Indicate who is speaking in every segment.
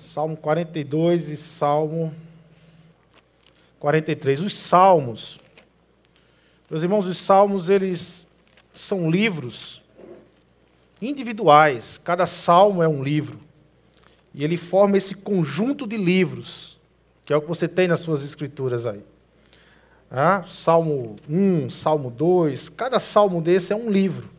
Speaker 1: Salmo 42 e Salmo 43. Os salmos. Meus irmãos, os salmos, eles são livros individuais. Cada salmo é um livro. E ele forma esse conjunto de livros, que é o que você tem nas suas escrituras aí. Ah, salmo 1, Salmo 2, cada salmo desse é um livro.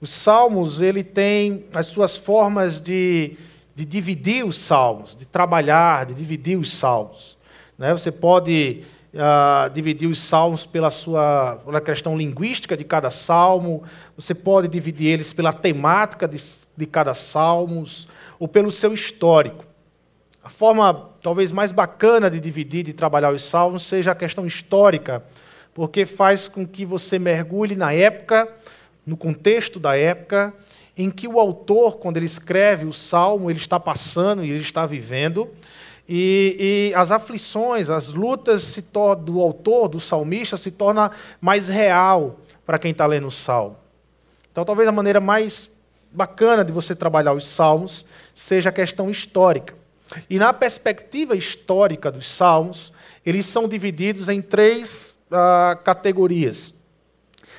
Speaker 1: Os salmos, ele tem as suas formas de de dividir os salmos, de trabalhar, de dividir os salmos. Né? Você pode uh, dividir os salmos pela sua pela questão linguística de cada salmo, você pode dividir eles pela temática de, de cada salmo, ou pelo seu histórico. A forma talvez mais bacana de dividir, de trabalhar os salmos, seja a questão histórica, porque faz com que você mergulhe na época, no contexto da época, em que o autor, quando ele escreve o salmo, ele está passando e ele está vivendo, e, e as aflições, as lutas do autor, do salmista, se torna mais real para quem está lendo o salmo. Então, talvez a maneira mais bacana de você trabalhar os salmos seja a questão histórica. E na perspectiva histórica dos salmos, eles são divididos em três uh, categorias.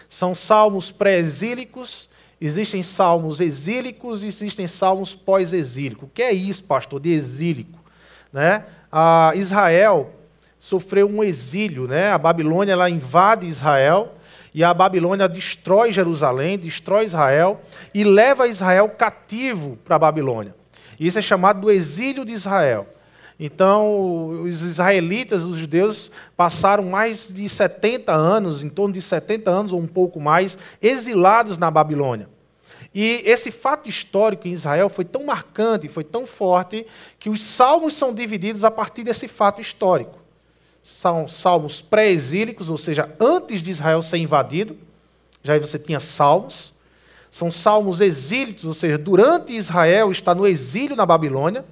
Speaker 1: São salmos pré-exílicos, Existem salmos exílicos e existem salmos pós-exílicos. O que é isso, pastor, de exílico? Né? A Israel sofreu um exílio, né? a Babilônia ela invade Israel e a Babilônia destrói Jerusalém, destrói Israel e leva Israel cativo para a Babilônia. Isso é chamado do exílio de Israel. Então, os israelitas, os judeus, passaram mais de 70 anos, em torno de 70 anos ou um pouco mais, exilados na Babilônia. E esse fato histórico em Israel foi tão marcante, foi tão forte, que os salmos são divididos a partir desse fato histórico. São salmos pré-exílicos, ou seja, antes de Israel ser invadido, já aí você tinha salmos. São salmos exílicos, ou seja, durante Israel está no exílio na Babilônia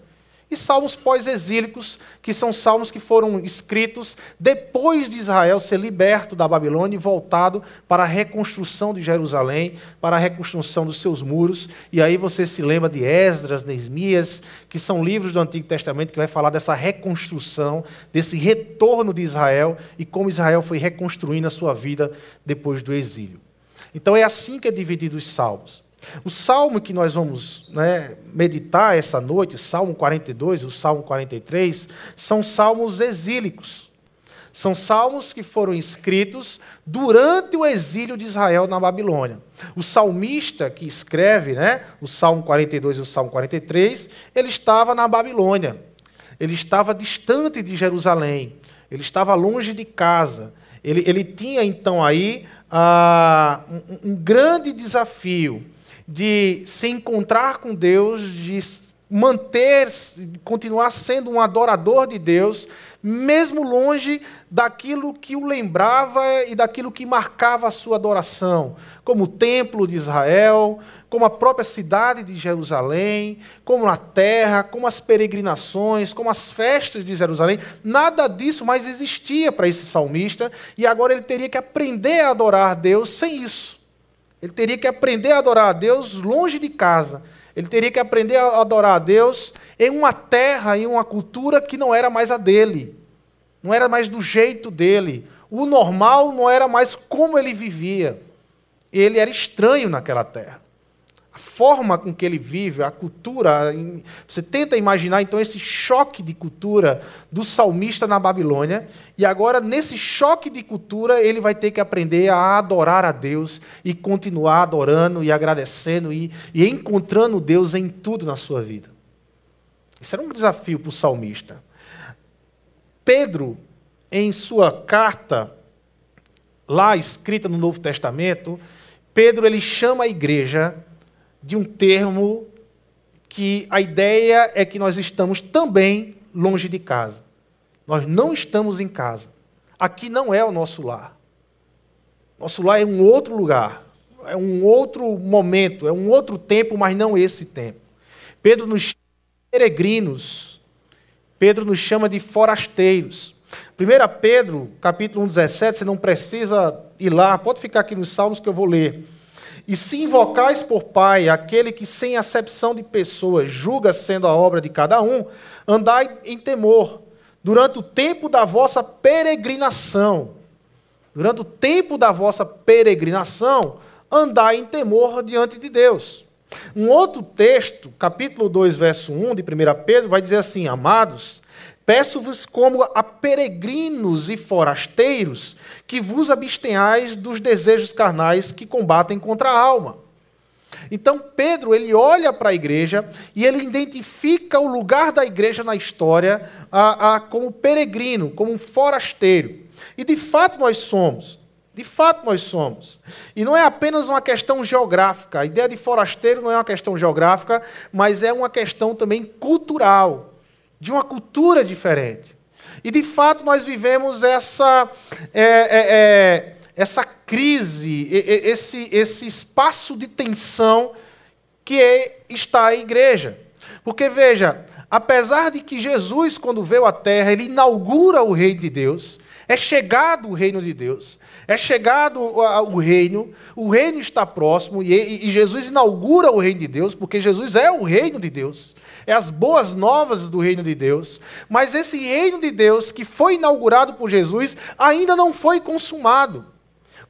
Speaker 1: e salmos pós-exílicos, que são salmos que foram escritos depois de Israel ser liberto da Babilônia e voltado para a reconstrução de Jerusalém, para a reconstrução dos seus muros. E aí você se lembra de Esdras, Neemias, que são livros do Antigo Testamento que vai falar dessa reconstrução, desse retorno de Israel e como Israel foi reconstruindo a sua vida depois do exílio. Então é assim que é dividido os salmos. O salmo que nós vamos né, meditar essa noite, Salmo 42 e o Salmo 43, são salmos exílicos. São salmos que foram escritos durante o exílio de Israel na Babilônia. O salmista que escreve né, o Salmo 42 e o Salmo 43, ele estava na Babilônia. Ele estava distante de Jerusalém. Ele estava longe de casa. Ele, ele tinha então aí ah, um, um grande desafio de se encontrar com Deus, de manter, continuar sendo um adorador de Deus, mesmo longe daquilo que o lembrava e daquilo que marcava a sua adoração, como o templo de Israel, como a própria cidade de Jerusalém, como a terra, como as peregrinações, como as festas de Jerusalém. Nada disso mais existia para esse salmista e agora ele teria que aprender a adorar Deus sem isso. Ele teria que aprender a adorar a Deus longe de casa. Ele teria que aprender a adorar a Deus em uma terra, em uma cultura que não era mais a dele. Não era mais do jeito dele. O normal não era mais como ele vivia. Ele era estranho naquela terra a forma com que ele vive, a cultura. Você tenta imaginar então esse choque de cultura do salmista na Babilônia, e agora nesse choque de cultura ele vai ter que aprender a adorar a Deus e continuar adorando e agradecendo e, e encontrando Deus em tudo na sua vida. Isso era um desafio para o salmista. Pedro, em sua carta, lá escrita no Novo Testamento, Pedro ele chama a igreja de um termo que a ideia é que nós estamos também longe de casa. Nós não estamos em casa. Aqui não é o nosso lar. Nosso lar é um outro lugar, é um outro momento, é um outro tempo, mas não esse tempo. Pedro nos chama de peregrinos. Pedro nos chama de forasteiros. 1 Pedro, capítulo 1, 17, você não precisa ir lá, pode ficar aqui nos Salmos que eu vou ler. E se invocais por Pai aquele que, sem acepção de pessoas, julga sendo a obra de cada um, andai em temor, durante o tempo da vossa peregrinação. Durante o tempo da vossa peregrinação, andai em temor diante de Deus. Um outro texto, capítulo 2, verso 1 de 1 Pedro, vai dizer assim: Amados, peço-vos como a peregrinos e forasteiros que vos abstenhais dos desejos carnais que combatem contra a alma. Então Pedro ele olha para a igreja e ele identifica o lugar da igreja na história a, a, como peregrino, como um forasteiro. E de fato nós somos. De fato, nós somos. E não é apenas uma questão geográfica. A ideia de forasteiro não é uma questão geográfica, mas é uma questão também cultural, de uma cultura diferente. E de fato, nós vivemos essa, é, é, é, essa crise, esse, esse espaço de tensão que é, está a igreja. Porque, veja, apesar de que Jesus, quando veio à terra, ele inaugura o reino de Deus, é chegado o reino de Deus. É chegado o reino, o reino está próximo, e, Jesus inaugura o reino de Deus, porque Jesus é o reino de Deus, é as boas novas do reino de Deus. Mas esse reino de Deus, que foi inaugurado por Jesus, ainda não foi consumado.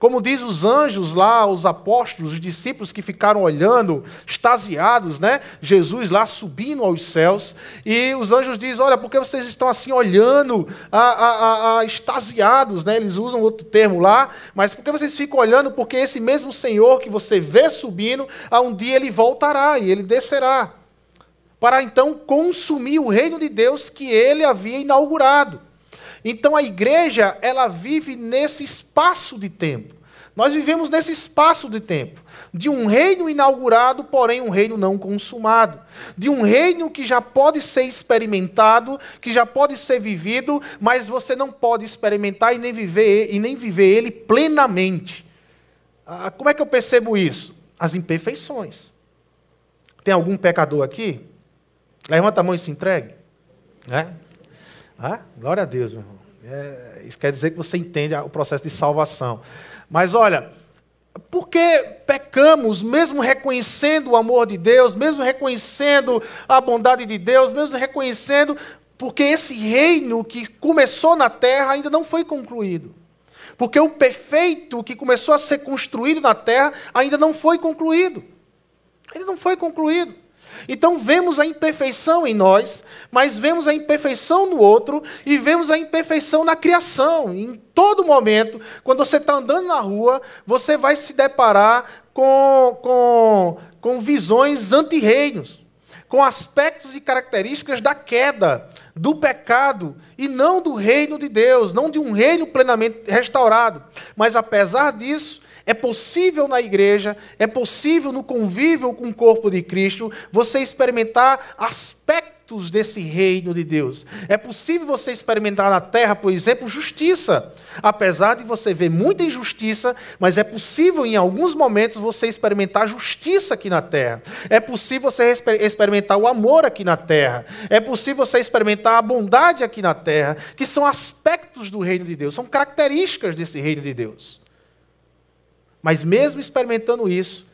Speaker 1: Como diz os anjos lá, os apóstolos, os discípulos que ficaram olhando, extasiados, né? Jesus lá subindo aos céus. E os anjos dizem: Olha, por que vocês estão assim olhando, a, a, a, extasiados, né? Eles usam outro termo lá, mas por que vocês ficam olhando? Porque esse mesmo Senhor que você vê subindo, a um dia ele voltará e ele descerá. Para então consumir o reino de Deus que ele havia inaugurado. Então a igreja, ela vive nesse espaço de tempo. Nós vivemos nesse espaço de tempo, de um reino inaugurado, porém um reino não consumado, de um reino que já pode ser experimentado, que já pode ser vivido, mas você não pode experimentar e nem viver e nem viver ele plenamente. Ah, como é que eu percebo isso? As imperfeições. Tem algum pecador aqui? Levanta a mão e se entregue. É? Ah, glória a Deus, meu irmão. É, isso quer dizer que você entende o processo de salvação. Mas olha, porque pecamos, mesmo reconhecendo o amor de Deus, mesmo reconhecendo a bondade de Deus, mesmo reconhecendo, porque esse reino que começou na terra ainda não foi concluído. Porque o perfeito que começou a ser construído na terra ainda não foi concluído. Ainda não foi concluído. Então vemos a imperfeição em nós, mas vemos a imperfeição no outro e vemos a imperfeição na criação. Em todo momento, quando você está andando na rua, você vai se deparar com, com, com visões anti-reinos, com aspectos e características da queda, do pecado, e não do reino de Deus, não de um reino plenamente restaurado. Mas apesar disso, é possível na igreja, é possível no convívio com o corpo de Cristo, você experimentar aspectos desse reino de Deus. É possível você experimentar na terra, por exemplo, justiça. Apesar de você ver muita injustiça, mas é possível em alguns momentos você experimentar justiça aqui na terra. É possível você experimentar o amor aqui na terra. É possível você experimentar a bondade aqui na terra, que são aspectos do reino de Deus, são características desse reino de Deus. Mas mesmo experimentando isso,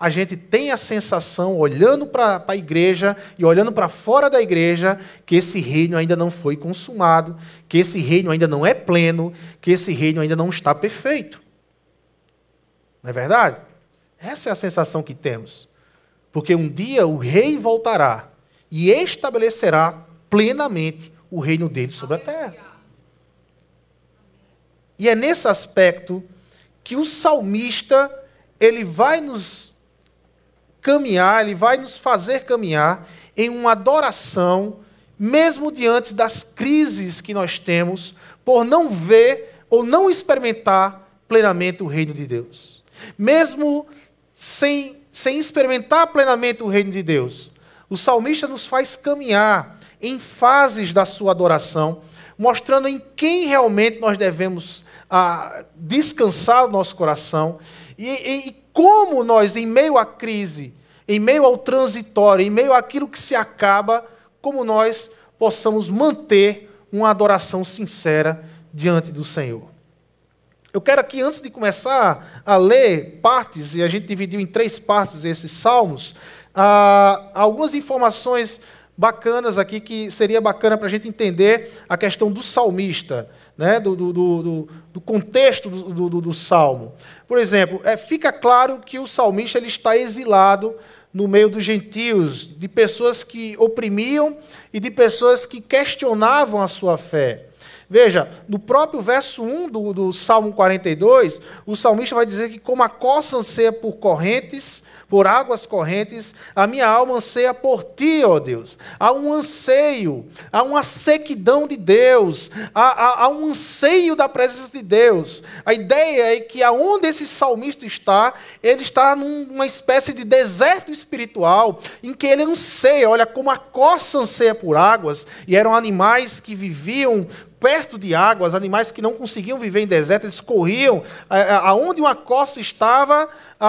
Speaker 1: a gente tem a sensação, olhando para a igreja e olhando para fora da igreja, que esse reino ainda não foi consumado, que esse reino ainda não é pleno, que esse reino ainda não está perfeito. Não é verdade? Essa é a sensação que temos. Porque um dia o rei voltará e estabelecerá plenamente o reino dele sobre a terra. E é nesse aspecto que o salmista ele vai nos caminhar, ele vai nos fazer caminhar em uma adoração, mesmo diante das crises que nós temos, por não ver ou não experimentar plenamente o reino de Deus. Mesmo sem, sem experimentar plenamente o reino de Deus, o salmista nos faz caminhar em fases da sua adoração, mostrando em quem realmente nós devemos a descansar o nosso coração e, e, e como nós, em meio à crise, em meio ao transitório, em meio àquilo que se acaba, como nós possamos manter uma adoração sincera diante do Senhor. Eu quero aqui, antes de começar a ler partes, e a gente dividiu em três partes esses salmos, ah, algumas informações bacanas aqui que seria bacana para a gente entender a questão do salmista, né, do, do, do, do contexto do, do, do, salmo. Por exemplo, é, fica claro que o salmista ele está exilado no meio dos gentios, de pessoas que oprimiam e de pessoas que questionavam a sua fé. Veja, no próprio verso 1 do, do Salmo 42, o salmista vai dizer que, como a coça anseia por correntes, por águas correntes, a minha alma anseia por ti, ó Deus. Há um anseio, há uma sequidão de Deus, há, há, há um anseio da presença de Deus. A ideia é que aonde esse salmista está, ele está numa espécie de deserto espiritual, em que ele anseia, olha, como a coça anseia por águas, e eram animais que viviam perto de águas, animais que não conseguiam viver em deserto, eles corriam. Aonde uma costa estava,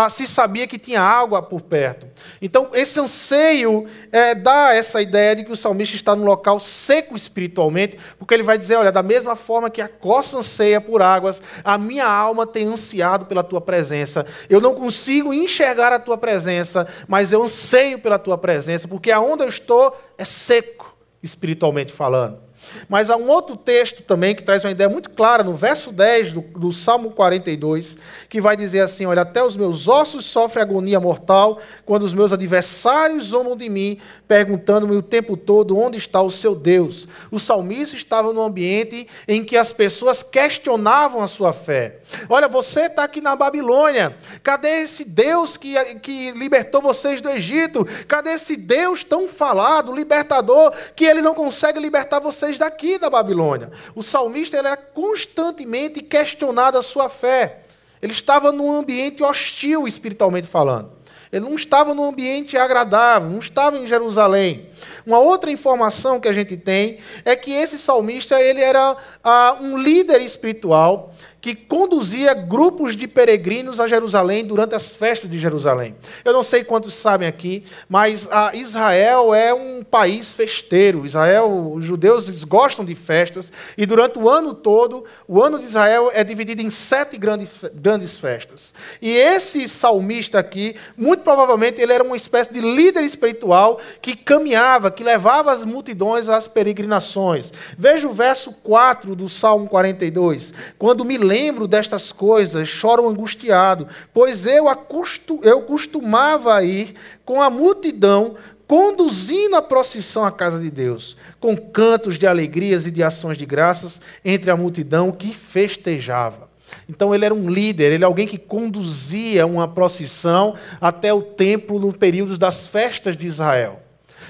Speaker 1: se sabia que tinha água por perto. Então, esse anseio é, dá essa ideia de que o salmista está num local seco espiritualmente, porque ele vai dizer: olha, da mesma forma que a costa anseia por águas, a minha alma tem ansiado pela tua presença. Eu não consigo enxergar a tua presença, mas eu anseio pela tua presença, porque aonde eu estou é seco espiritualmente falando. Mas há um outro texto também que traz uma ideia muito clara, no verso 10 do, do, Salmo 42, que vai dizer assim: Olha, até os meus ossos sofrem agonia mortal, quando os meus adversários zombam de mim, perguntando-me o tempo todo onde está o seu Deus. O salmista estava num ambiente em que as pessoas questionavam a sua fé. Olha, você está aqui na Babilônia, cadê esse Deus que, que libertou vocês do Egito? Cadê esse Deus tão falado, libertador, que ele não consegue libertar vocês? daqui da Babilônia. O salmista era constantemente questionado a sua fé. Ele estava num ambiente hostil, espiritualmente falando. Ele não estava num ambiente agradável, não estava em Jerusalém. Uma outra informação que a gente tem é que esse salmista ele era ah, um líder espiritual que conduzia grupos de peregrinos a Jerusalém durante as festas de Jerusalém. Eu não sei quantos sabem aqui, mas Israel é um país festeiro. Israel, os judeus gostam de festas e durante o ano todo, o ano de Israel é dividido em sete grandes, grandes festas. E esse salmista aqui, muito provavelmente, ele era uma espécie de líder espiritual que caminhava, que levava as multidões às peregrinações. Veja o verso 4 do Salmo 42. Quando me lembro lembro destas coisas, choro angustiado, pois eu, acostu, eu costumava ir com a multidão, conduzindo a procissão à casa de Deus, com cantos de alegrias e de ações de graças entre a multidão que festejava. Então ele era um líder, ele é alguém que conduzia uma procissão até o templo no período das festas de Israel.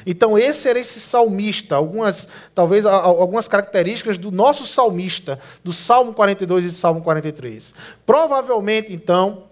Speaker 1: Então, esse era esse salmista, algumas, talvez algumas características do nosso salmista, do Salmo 42 e do Salmo 43. Provavelmente, então,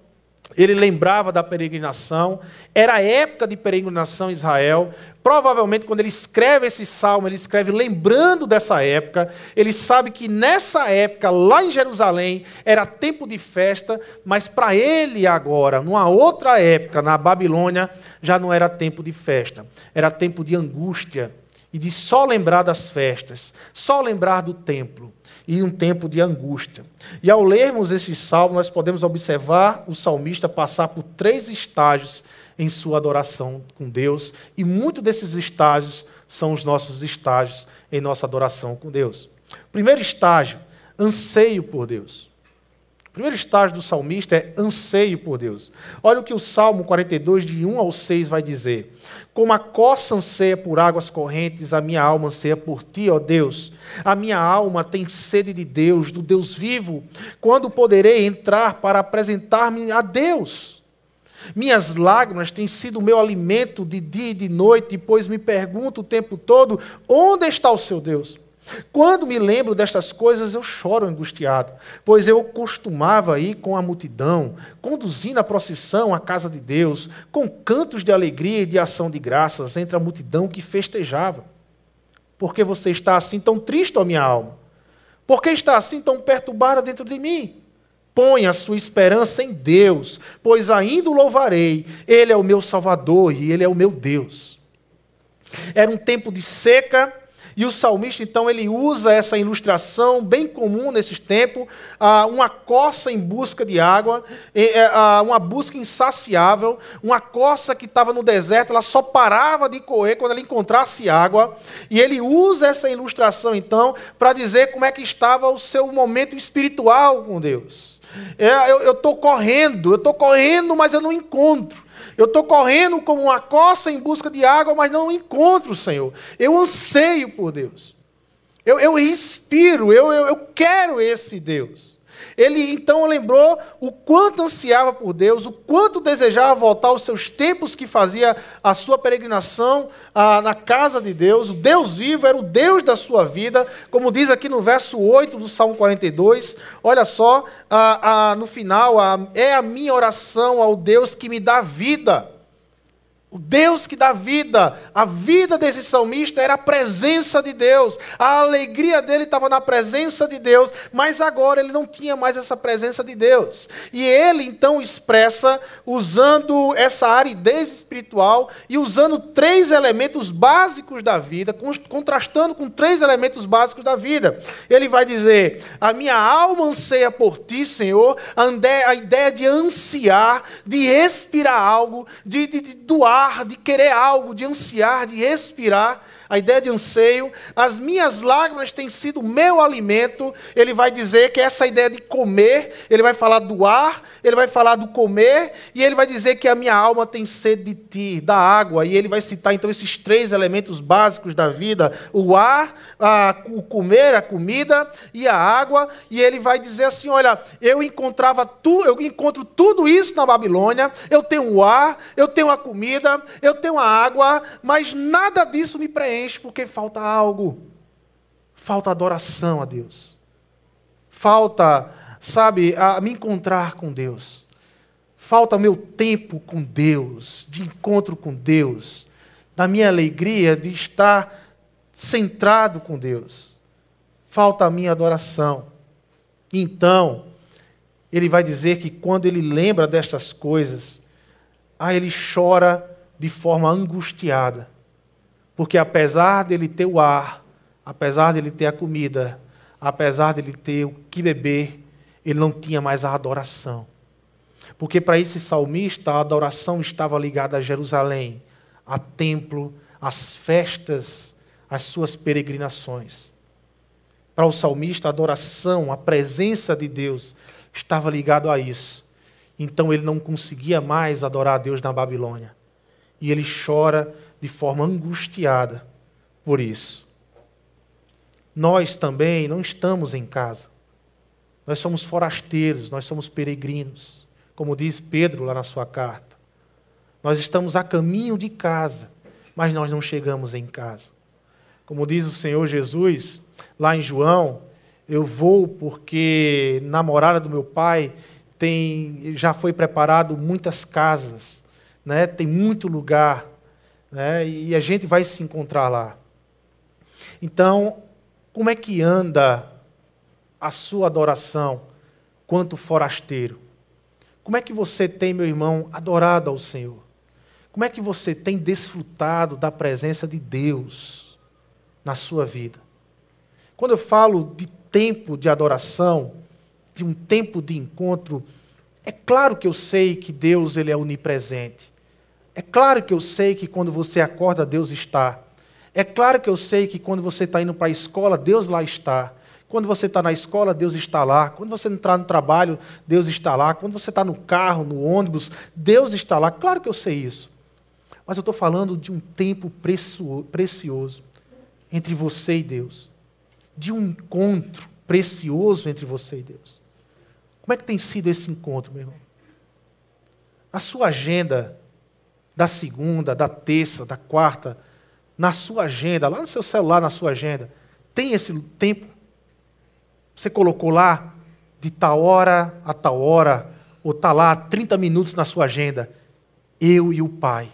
Speaker 1: ele lembrava da peregrinação, era época de peregrinação em Israel. Provavelmente, quando ele escreve esse salmo, ele escreve lembrando dessa época. Ele sabe que nessa época, lá em Jerusalém, era tempo de festa, mas para ele agora, numa outra época, na Babilônia, já não era tempo de festa, era tempo de angústia e de só lembrar das festas, só lembrar do templo e um tempo de angústia. E ao lermos esse salmo, nós podemos observar o salmista passar por três estágios em sua adoração com Deus, e muitos desses estágios são os nossos estágios em nossa adoração com Deus. Primeiro estágio, anseio por Deus. Primeiro estágio do salmista é anseio por Deus. Olha o que o Salmo 42, de 1 ao 6, vai dizer. Como a coça anseia por águas correntes, a minha alma anseia por ti, ó Deus. A minha alma tem sede de Deus, do Deus vivo. Quando poderei entrar para apresentar-me a Deus? Minhas lágrimas têm sido o meu alimento de dia e de noite, pois me pergunto o tempo todo: onde está o seu Deus? Quando me lembro destas coisas, eu choro angustiado, pois eu costumava ir com a multidão, conduzindo a procissão à casa de Deus, com cantos de alegria e de ação de graças entre a multidão que festejava. Por que você está assim tão triste, ó minha alma? Por que está assim tão perturbada dentro de mim? Põe a sua esperança em Deus, pois ainda o louvarei. Ele é o meu Salvador e ele é o meu Deus. Era um tempo de seca, E o salmista, então, ele usa essa ilustração bem comum nesses tempos, ah, uma coça em busca de água, eh, ah, uma busca insaciável, uma coça que estava no deserto, ela só parava de correr quando ela encontrasse água. E ele usa essa ilustração, então, para dizer como é que estava o seu momento espiritual com Deus. É, eu estou correndo, eu estou correndo, mas eu não encontro. Eu estou correndo como uma coça em busca de água, mas não encontro o Senhor. Eu anseio por Deus. Eu, eu respiro, eu, eu, eu quero esse Deus. Ele então lembrou o quanto ansiava por Deus, o quanto desejava voltar aos seus tempos que fazia a sua peregrinação ah, na casa de Deus. O Deus vivo era o Deus da sua vida, como diz aqui no verso 8 do Salmo 42. Olha só, ah, ah, no final, é a minha oração ao Deus que me dá vida. O Deus que dá vida, a vida desse salmista era a presença de Deus, a alegria dele estava na presença de Deus, mas agora ele não tinha mais essa presença de Deus. E ele então expressa, usando essa aridez espiritual e usando três elementos básicos da vida, contrastando com três elementos básicos da vida. Ele vai dizer: A minha alma anseia por ti, Senhor, a ideia de ansiar, de respirar algo, de, de, de doar de querer algo, de ansiar, de respirar a ideia de anseio, as minhas lágrimas têm sido meu alimento. Ele vai dizer que essa ideia de comer, ele vai falar do ar, ele vai falar do comer, e ele vai dizer que a minha alma tem sede de ti, da água. E ele vai citar então esses três elementos básicos da vida: o ar, a, o comer, a comida e a água. E ele vai dizer assim: olha, eu encontrava tu, eu encontro tudo isso na Babilônia. Eu tenho o ar, eu tenho a comida, eu tenho a água, mas nada disso me preenche porque falta algo. Falta adoração a Deus. Falta, sabe, a me encontrar com Deus. Falta meu tempo com Deus, de encontro com Deus, da minha alegria de estar centrado com Deus. Falta a minha adoração. Então, ele vai dizer que quando ele lembra destas coisas, ah, ele chora de forma angustiada. Porque apesar dele ter o ar, apesar dele ter a comida, apesar dele ter o que beber, ele não tinha mais a adoração. Porque para esse salmista, a adoração estava ligada a Jerusalém, a templo, às festas, às suas peregrinações. Para o salmista, a adoração, a presença de Deus estava ligado a isso. Então ele não conseguia mais adorar a Deus na Babilônia. E ele chora de forma angustiada por isso. Nós também não estamos em casa. Nós somos forasteiros, nós somos peregrinos, como diz Pedro lá na sua carta. Nós estamos a caminho de casa, mas nós não chegamos em casa. Como diz o Senhor Jesus, lá em João, eu vou porque na morada do meu pai tem já foi preparado muitas casas, né? Tem muito lugar né? e a gente vai se encontrar lá. Então, como é que anda a sua adoração quanto forasteiro? Como é que você tem, meu irmão, adorado ao Senhor? Como é que você tem desfrutado da presença de Deus na sua vida? Quando eu falo de tempo de adoração, de um tempo de encontro, é claro que eu sei que Deus ele é onipresente. É claro que eu sei que quando você acorda, Deus está. É claro que eu sei que quando você está indo para a escola, Deus lá está. Quando você está na escola, Deus está lá. Quando você entrar no trabalho, Deus está lá. Quando você está no carro, no ônibus, Deus está lá. Claro que eu sei isso. Mas eu estou falando de um tempo precioso entre você e Deus. De um encontro precioso entre você e Deus. Como é que tem sido esse encontro, meu irmão? A sua agenda da segunda, da terça, da quarta, na sua agenda, lá no seu celular, na sua agenda, tem esse tempo? Você colocou lá de tal hora a tal hora, ou está lá 30 minutos na sua agenda, eu e o Pai,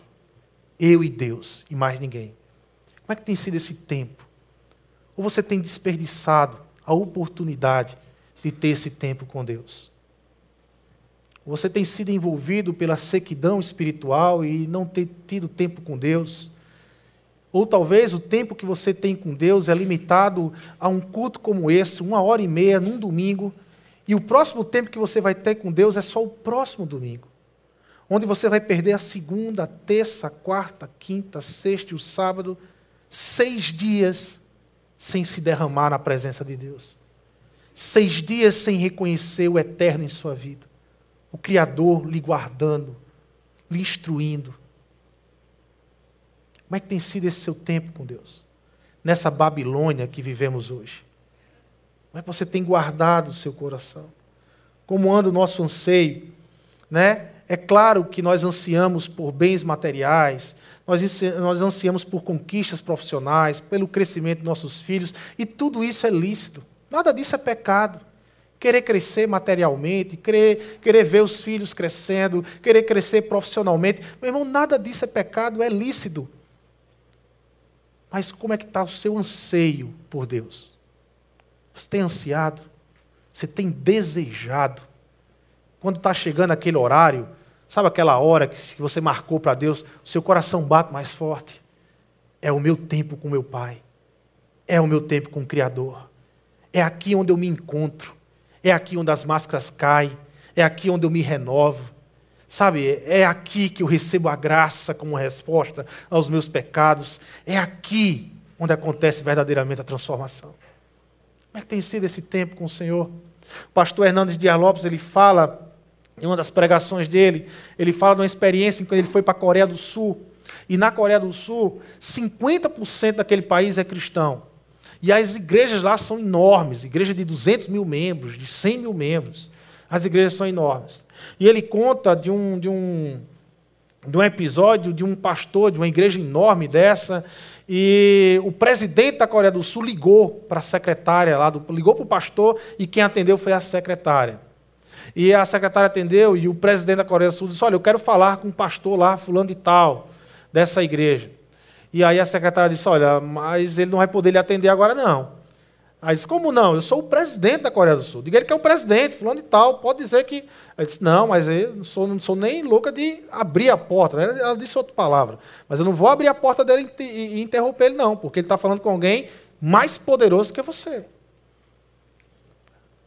Speaker 1: eu e Deus, e mais ninguém. Como é que tem sido esse tempo? Ou você tem desperdiçado a oportunidade de ter esse tempo com Deus? Você tem sido envolvido pela sequidão espiritual e não ter tido tempo com Deus. Ou talvez o tempo que você tem com Deus é limitado a um culto como esse, uma hora e meia num domingo, e o próximo tempo que você vai ter com Deus é só o próximo domingo. Onde você vai perder a segunda, a terça, a quarta, a quinta, a sexta e o sábado, seis dias sem se derramar na presença de Deus. Seis dias sem reconhecer o eterno em sua vida. O Criador lhe guardando, lhe instruindo, como é que tem sido esse seu tempo com Deus? Nessa Babilônia que vivemos hoje. Como é que você tem guardado o seu coração? Como anda o nosso anseio? Né? É claro que nós ansiamos por bens materiais, nós, ansiamos por conquistas profissionais, pelo crescimento de nossos filhos, e tudo isso é lícito. Nada disso é pecado. Querer crescer materialmente, querer, querer ver os filhos crescendo, querer crescer profissionalmente. Meu irmão, nada disso é pecado, é lícito. Mas como é que está o seu anseio por Deus? Você tem ansiado? Você tem desejado? Quando está chegando aquele horário, sabe aquela hora que você marcou para Deus, o seu coração bate mais forte? É o meu tempo com meu Pai. É o meu tempo com o Criador. É aqui onde eu me encontro. É aqui onde as máscaras caem. É aqui onde eu me renovo. Sabe, é aqui que eu recebo a graça como resposta aos meus pecados. É aqui onde acontece verdadeiramente a transformação. Como é que tem sido esse tempo com o Senhor? O pastor Hernandes Dias Lopes, ele fala, em uma das pregações dele, ele fala de uma experiência em que ele foi para a Coreia do Sul. E na Coreia do Sul, 50% daquele país é cristão. E as igrejas lá são enormes, igreja de 200 mil membros, de 100 mil membros. As igrejas são enormes. E ele conta de um, de um, de um episódio de um pastor de uma igreja enorme dessa, e o presidente da Coreia do Sul ligou para a secretária lá, do, ligou para o pastor, e quem atendeu foi a secretária. E a secretária atendeu, e o presidente da Coreia do Sul disse: Olha, eu quero falar com o pastor lá, fulano de tal, dessa igreja. E aí a secretária disse: Olha, mas ele não vai poder lhe atender agora, não. Aí disse, como não? Eu sou o presidente da Coreia do Sul. Diga ele que é o presidente, fulano e tal, pode dizer que. Ele disse, não, mas eu não sou, não sou nem louca de abrir a porta. Ela disse outra palavra. Mas eu não vou abrir a porta dele e interromper ele, não, porque ele está falando com alguém mais poderoso que você.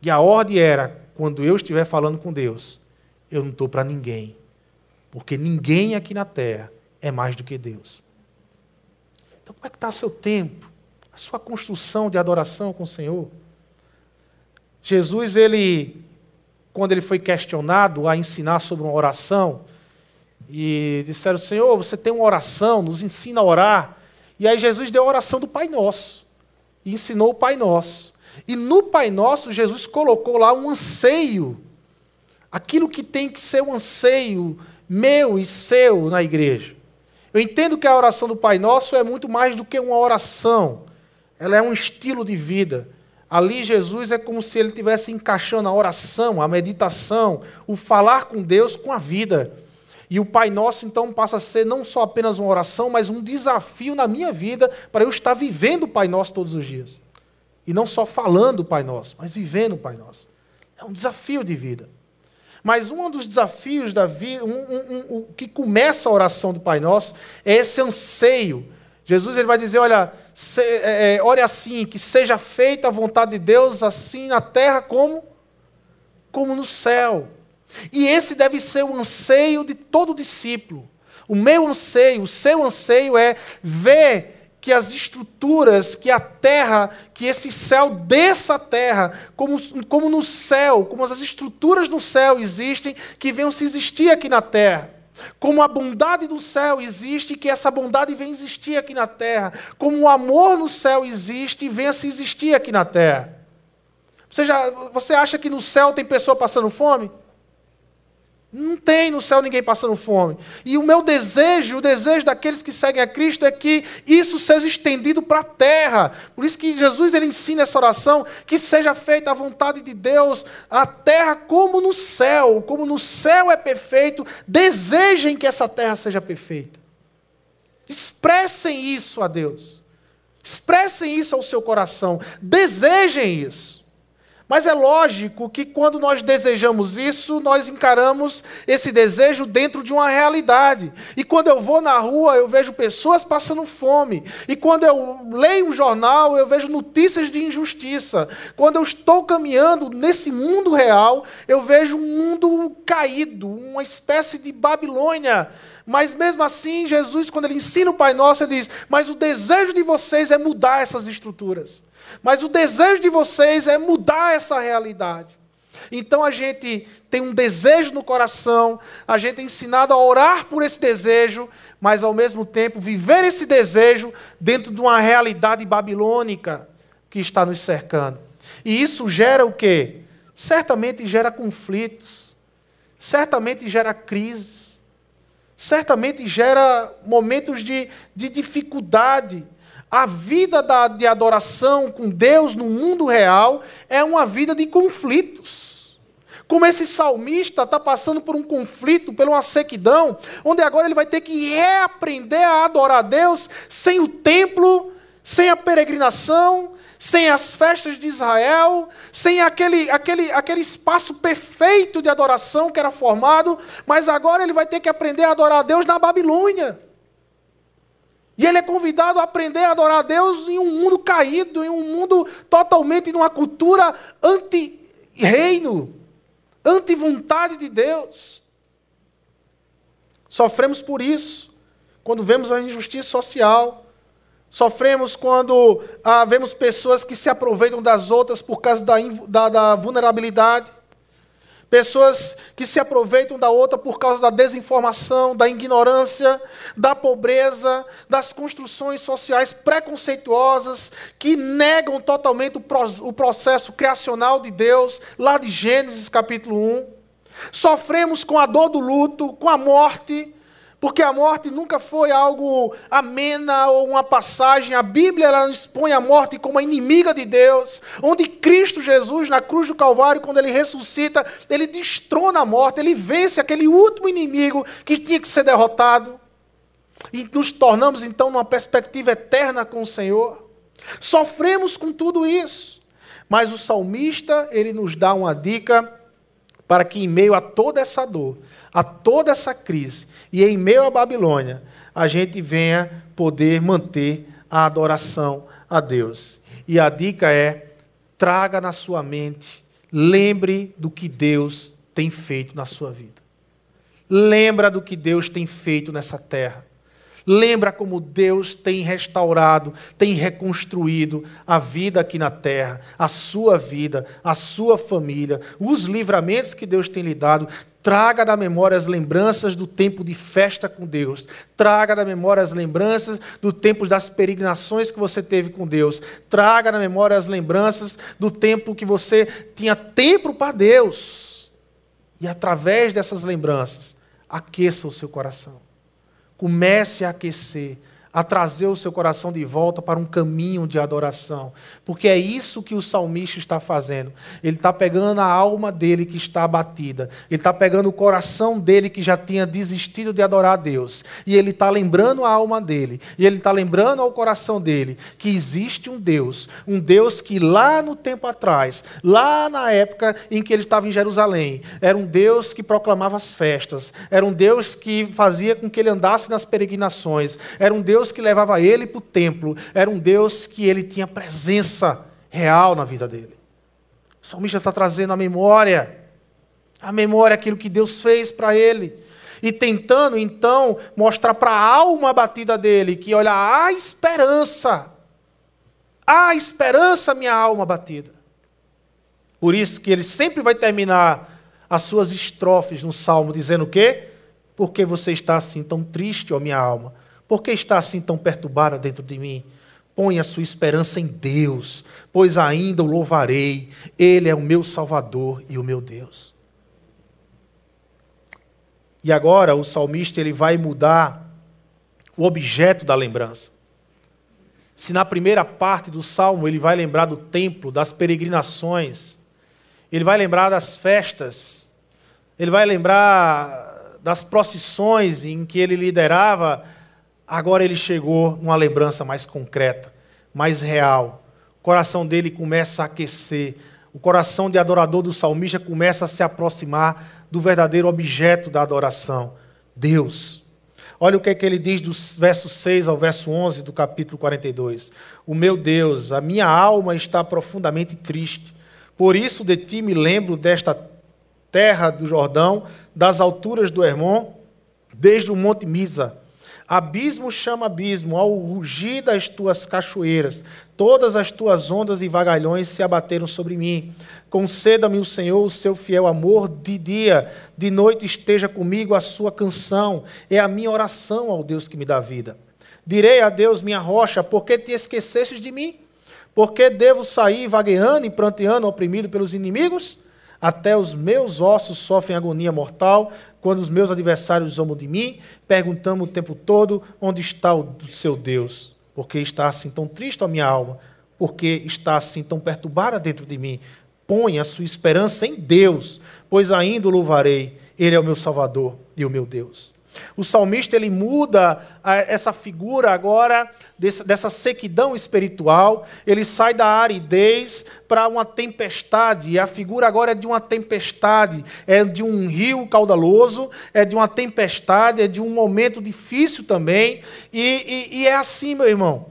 Speaker 1: E a ordem era, quando eu estiver falando com Deus, eu não estou para ninguém. Porque ninguém aqui na terra é mais do que Deus. Então, como é que está o seu tempo? a sua construção de adoração com o Senhor. Jesus, ele, quando ele foi questionado a ensinar sobre uma oração, e disseram, Senhor, você tem uma oração, nos ensina a orar. E aí Jesus deu a oração do Pai Nosso, e ensinou o Pai Nosso. E no Pai Nosso, Jesus colocou lá um anseio, aquilo que tem que ser um anseio meu e seu na igreja. Eu entendo que a oração do Pai Nosso é muito mais do que uma oração ela é um estilo de vida. Ali Jesus é como se ele estivesse encaixando a oração, a meditação, o falar com Deus com a vida. E o Pai Nosso então passa a ser não só apenas uma oração, mas um desafio na minha vida para eu estar vivendo o Pai Nosso todos os dias. E não só falando o Pai Nosso, mas vivendo o Pai Nosso. É um desafio de vida. Mas um dos desafios da vida, um, um, um, que começa a oração do Pai Nosso, é esse anseio Jesus ele vai dizer: olha, se, é, é, ore assim, que seja feita a vontade de Deus, assim na terra como, como no céu. E esse deve ser o anseio de todo discípulo. O meu anseio, o seu anseio é ver que as estruturas, que a terra, que esse céu desça a terra, como, como no céu, como as estruturas do céu existem, que venham se existir aqui na terra. Como a bondade do céu existe, que essa bondade venha existir aqui na terra. Como o amor no céu existe e venha se existir aqui na terra. Você, já, você acha que no céu tem pessoa passando fome? Não tem no céu ninguém passando fome. E o meu desejo, o desejo daqueles que seguem a Cristo é que isso seja estendido para a terra. Por isso que Jesus ele ensina essa oração, que seja feita a vontade de Deus, a terra como no céu, como no céu é perfeito, desejem que essa terra seja perfeita. Expressem isso a Deus. Expressem isso ao seu coração. Desejem isso. Mas é lógico que quando nós desejamos isso, nós encaramos esse desejo dentro de uma realidade. E quando eu vou na rua, eu vejo pessoas passando fome. E quando eu leio um jornal, eu vejo notícias de injustiça. Quando eu estou caminhando nesse mundo real, eu vejo um mundo caído, uma espécie de Babilônia. Mas mesmo assim, Jesus, quando ele ensina o Pai Nosso, ele diz: Mas o desejo de vocês é mudar essas estruturas. Mas o desejo de vocês é mudar essa realidade. Então a gente tem um desejo no coração, a gente é ensinado a orar por esse desejo, mas ao mesmo tempo viver esse desejo dentro de uma realidade babilônica que está nos cercando. E isso gera o quê? Certamente gera conflitos, certamente gera crises, certamente gera momentos de, de dificuldade, a vida da, de adoração com Deus no mundo real é uma vida de conflitos. Como esse salmista está passando por um conflito, por uma sequidão, onde agora ele vai ter que reaprender a adorar a Deus sem o templo, sem a peregrinação, sem as festas de Israel, sem aquele, aquele, aquele espaço perfeito de adoração que era formado, mas agora ele vai ter que aprender a adorar a Deus na Babilônia. E ele é convidado a aprender a adorar a Deus em um mundo caído, em um mundo totalmente numa cultura anti-reino, anti-vontade de Deus. Sofremos por isso, quando vemos a injustiça social. Sofremos quando ah, vemos pessoas que se aproveitam das outras por causa da, da, da vulnerabilidade. Pessoas que se aproveitam da outra por causa da desinformação, da ignorância, da pobreza, das construções sociais preconceituosas, que negam totalmente o processo criacional de Deus, lá de Gênesis capítulo 1. Sofremos com a dor do luto, com a morte, porque a morte nunca foi algo amena ou uma passagem. A Bíblia ela expõe a morte como a inimiga de Deus, onde Cristo Jesus, na cruz do Calvário, quando ele ressuscita, ele destrona a morte, ele vence aquele último inimigo que tinha que ser derrotado. E nos tornamos então numa perspectiva eterna com o Senhor. Sofremos com tudo isso. Mas o salmista, ele nos dá uma dica para que em meio a toda essa dor, a toda essa crise e em meio à Babilônia, a gente venha poder manter a adoração a Deus. E a dica é: traga na sua mente, lembre do que Deus tem feito na sua vida. Lembra do que Deus tem feito nessa terra. Lembra como Deus tem restaurado, tem reconstruído a vida aqui na terra, a sua vida, a sua família, os livramentos que Deus tem lhe dado. Traga da memória as lembranças do tempo de festa com Deus. Traga da memória as lembranças do tempo das peregrinações que você teve com Deus. Traga da memória as lembranças do tempo que você tinha tempo para Deus. E através dessas lembranças, aqueça o seu coração. Comece a aquecer a trazer o seu coração de volta para um caminho de adoração. Porque é isso que o salmista está fazendo. Ele está pegando a alma dele que está abatida. Ele está pegando o coração dele que já tinha desistido de adorar a Deus. E ele está lembrando a alma dele. E ele está lembrando ao coração dele que existe um Deus. Um Deus que lá no tempo atrás, lá na época em que ele estava em Jerusalém, era um Deus que proclamava as festas. Era um Deus que fazia com que ele andasse nas peregrinações. Era um Deus Deus que levava ele para o templo, era um Deus que ele tinha presença real na vida dele. O salmista está trazendo a memória, a memória aquilo que Deus fez para ele. E tentando então mostrar para a alma batida dele que, olha, há esperança. Há esperança, minha alma batida. Por isso que ele sempre vai terminar as suas estrofes no salmo dizendo o quê? Porque você está assim tão triste, ó minha alma? Por que está assim tão perturbada dentro de mim? Põe a sua esperança em Deus, pois ainda o louvarei. Ele é o meu Salvador e o meu Deus. E agora o salmista ele vai mudar o objeto da lembrança. Se na primeira parte do salmo ele vai lembrar do templo, das peregrinações, ele vai lembrar das festas, ele vai lembrar das procissões em que ele liderava Agora ele chegou numa lembrança mais concreta, mais real. O coração dele começa a aquecer. o coração de adorador do salmista começa a se aproximar do verdadeiro objeto da adoração, Deus. Olha o que, é que ele diz do verso 6 ao verso 11 do capítulo 42. O meu Deus, a minha alma está profundamente triste. Por isso de ti me lembro desta terra do Jordão, das alturas do Hermon, desde o monte Misa. Abismo chama abismo, ao rugir das tuas cachoeiras, todas as tuas ondas e vagalhões se abateram sobre mim. Conceda-me o Senhor o seu fiel amor de dia, de noite esteja comigo a sua canção, é a minha oração ao Deus que me dá vida. Direi a Deus, minha rocha, por que te esquecestes de mim? Por que devo sair vagueando e pranteando, oprimido pelos inimigos? Até os meus ossos sofrem agonia mortal, quando os meus adversários zombam de mim, perguntando o tempo todo onde está o seu Deus. Porque está assim tão triste a minha alma, porque está assim tão perturbada dentro de mim. Põe a sua esperança em Deus, pois ainda o louvarei. Ele é o meu Salvador e o meu Deus. O salmista ele muda essa figura agora dessa sequidão espiritual, ele sai da aridez para uma tempestade, e a figura agora é de uma tempestade, é de um rio caudaloso, é de uma tempestade, é de um momento difícil também, e, e, e é assim, meu irmão.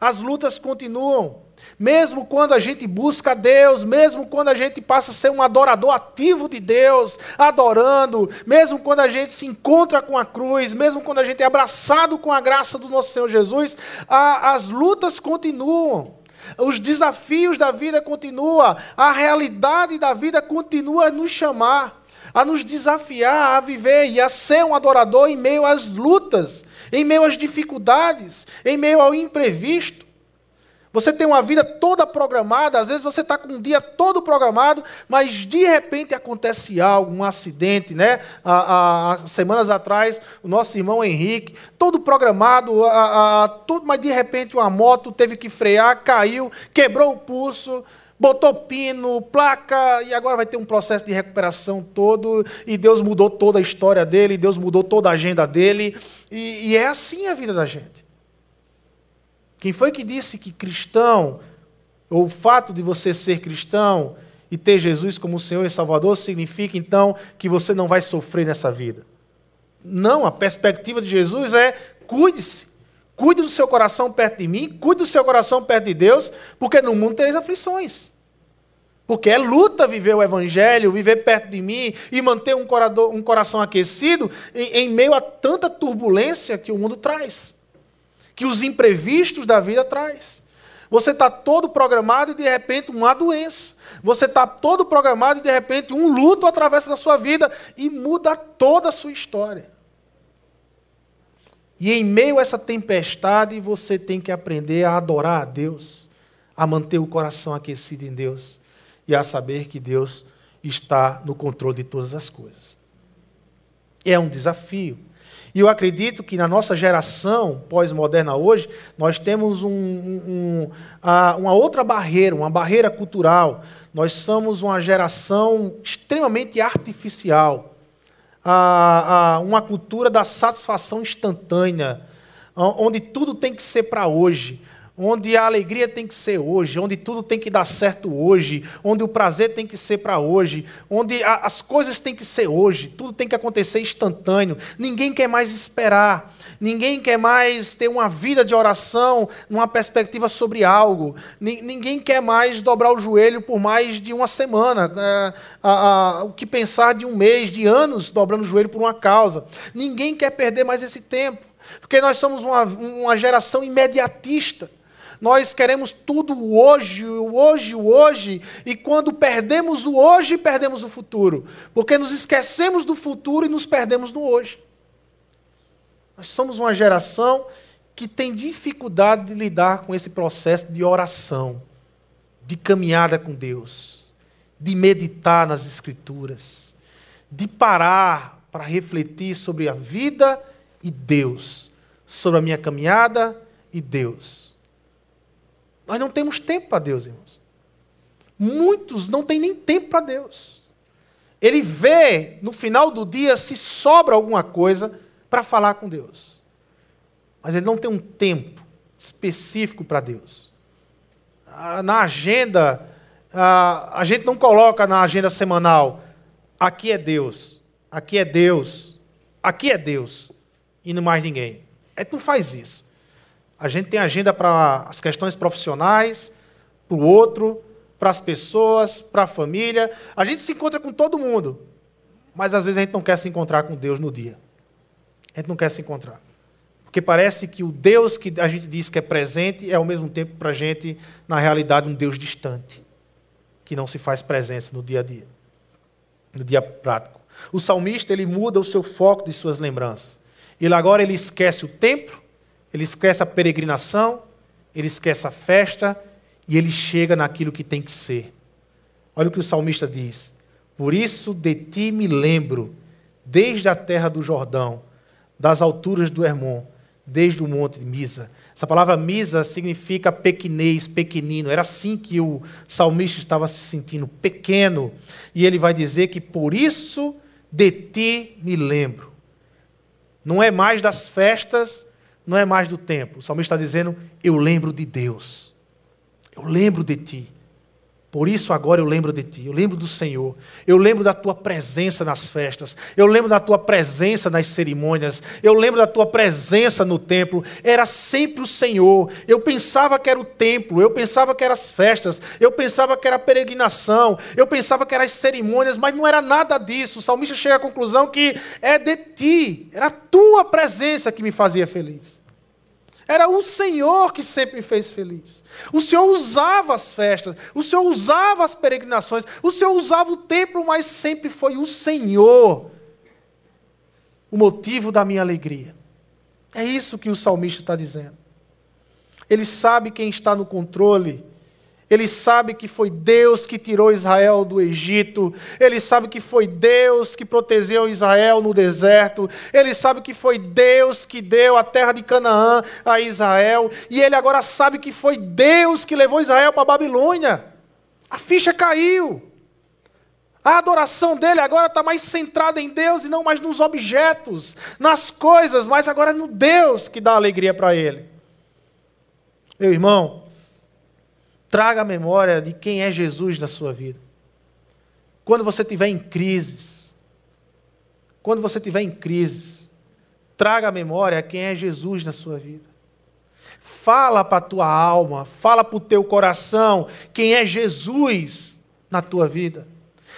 Speaker 1: As lutas continuam, mesmo quando a gente busca Deus, mesmo quando a gente passa a ser um adorador ativo de Deus, adorando, mesmo quando a gente se encontra com a cruz, mesmo quando a gente é abraçado com a graça do nosso Senhor Jesus, a, as lutas continuam. Os desafios da vida continuam, a realidade da vida continua a nos chamar, a nos desafiar a viver e a ser um adorador em meio às lutas, em meio às dificuldades, em meio ao imprevisto. Você tem uma vida toda programada, às vezes você está com um dia todo programado, mas de repente acontece algo, um acidente, né? Há, há semanas atrás, o nosso irmão Henrique, todo programado, há, há, tudo, mas de repente uma moto teve que frear, caiu, quebrou o pulso, botou pino, placa, e agora vai ter um processo de recuperação todo, e Deus mudou toda a história dele, Deus mudou toda a agenda dele, e, e é assim a vida da gente. Quem foi que disse que cristão, ou o fato de você ser cristão e ter Jesus como Senhor e Salvador, significa então que você não vai sofrer nessa vida? Não, a perspectiva de Jesus é cuide-se. Cuide do seu coração perto de mim, cuide do seu coração perto de Deus, porque no mundo tereis aflições. Porque é luta viver o Evangelho, viver perto de mim e manter um, coração aquecido em, em meio a tanta turbulência que o mundo traz que os imprevistos da vida traz. Você está todo programado e de repente uma doença. Você está todo programado e de repente um luto atravessa da sua vida e muda toda a sua história. E em meio a essa tempestade, você tem que aprender a adorar a Deus, a manter o coração aquecido em Deus e a saber que Deus está no controle de todas as coisas. É um desafio. E eu acredito que na nossa geração pós-moderna hoje, nós temos um, um, uma outra barreira, uma barreira cultural. Nós somos uma geração extremamente artificial. uma cultura da satisfação instantânea, onde tudo tem que ser para hoje onde a alegria tem que ser hoje, onde tudo tem que dar certo hoje, onde o prazer tem que ser para hoje, onde a, as coisas têm que ser hoje, tudo tem que acontecer instantâneo. Ninguém quer mais esperar, ninguém quer mais ter uma vida de oração numa perspectiva sobre algo, ninguém quer mais dobrar o joelho por mais de uma semana, é, a, a, o que pensar de um mês, de anos dobrando o joelho por uma causa. Ninguém quer perder mais esse tempo. Porque nós somos uma, uma geração imediatista. Nós queremos tudo hoje, o hoje, o hoje, e quando perdemos o hoje, perdemos o futuro. Porque nos esquecemos do futuro e nos perdemos no hoje. Nós somos uma geração que tem dificuldade de lidar com esse processo de oração, de caminhada com Deus, de meditar nas Escrituras, de parar para refletir sobre a vida e Deus, sobre a minha caminhada e Deus. Nós não temos tempo para Deus, irmãos. Muitos não têm nem tempo para Deus. Ele vê no final do dia se sobra alguma coisa para falar com Deus. Mas ele não tem um tempo específico para Deus. Ah, na agenda a, a gente não coloca na agenda semanal, aqui é Deus, aqui é Deus, aqui é Deus, e não mais ninguém. A gente não faz isso. A gente tem agenda para as questões profissionais, para o outro, para as pessoas, para a família. A gente se encontra com todo mundo, mas às vezes a gente não quer se encontrar com Deus no dia. A gente não quer se encontrar. Porque parece que o Deus que a gente diz que é presente é ao mesmo tempo para a gente, na realidade, um Deus distante, que não se faz presença no dia a dia, no dia prático. O salmista ele muda o seu foco de suas lembranças. Ele agora ele esquece o templo, ele esquece a peregrinação, ele esquece a festa e ele chega naquilo que tem que ser. Olha o que o salmista diz: Por isso de ti me lembro, desde a terra do Jordão, das alturas do Hermon desde o monte de Misa. Essa palavra Misa significa pequenez, pequenino. Era assim que o salmista estava se sentindo, pequeno. E ele vai dizer que por isso de ti me lembro. Não é mais das festas, não é mais do tempo. O salmista está dizendo: eu lembro de Deus. Eu lembro de ti. Por isso agora eu lembro de ti, eu lembro do Senhor, eu lembro da tua presença nas festas, eu lembro da tua presença nas cerimônias, eu lembro da tua presença no templo. Era sempre o Senhor. Eu pensava que era o templo, eu pensava que eram as festas, eu pensava que era a peregrinação, eu pensava que eram as cerimônias, mas não era nada disso. O salmista chega à conclusão que é de ti, era a tua presença que me fazia feliz. Era o Senhor que sempre me fez feliz. O Senhor usava as festas, o Senhor usava as peregrinações, o Senhor usava o templo, mas sempre foi o Senhor o motivo da minha alegria. É isso que o salmista está dizendo. Ele sabe quem está no controle ele sabe que foi Deus que tirou Israel do Egito. Ele sabe que foi Deus que protegeu Israel no deserto. Ele sabe que foi Deus que deu a terra de Canaã a Israel. E ele agora sabe que foi Deus que levou Israel para a Babilônia. A ficha caiu. A adoração dele agora está mais centrada em Deus e não mais nos objetos, nas coisas, mas agora é no Deus que dá alegria para ele. Meu irmão, Traga a memória de quem é Jesus na sua vida. Quando você estiver em crises, quando você estiver em crises, traga a memória quem é Jesus na sua vida. Fala para a tua alma, fala para o teu coração quem é Jesus na tua vida.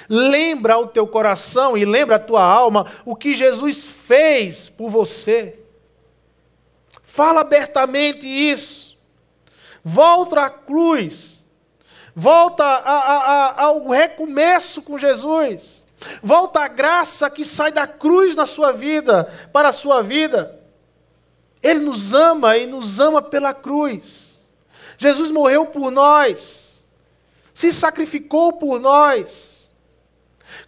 Speaker 1: Lembra o teu coração e lembra a tua alma o que Jesus fez por você. Fala abertamente isso. Volta à cruz. Volta a, a, a, ao recomeço com Jesus. Volta à graça que sai da cruz na sua vida, para a sua vida. Ele nos ama e nos ama pela cruz. Jesus morreu por nós, se sacrificou por nós.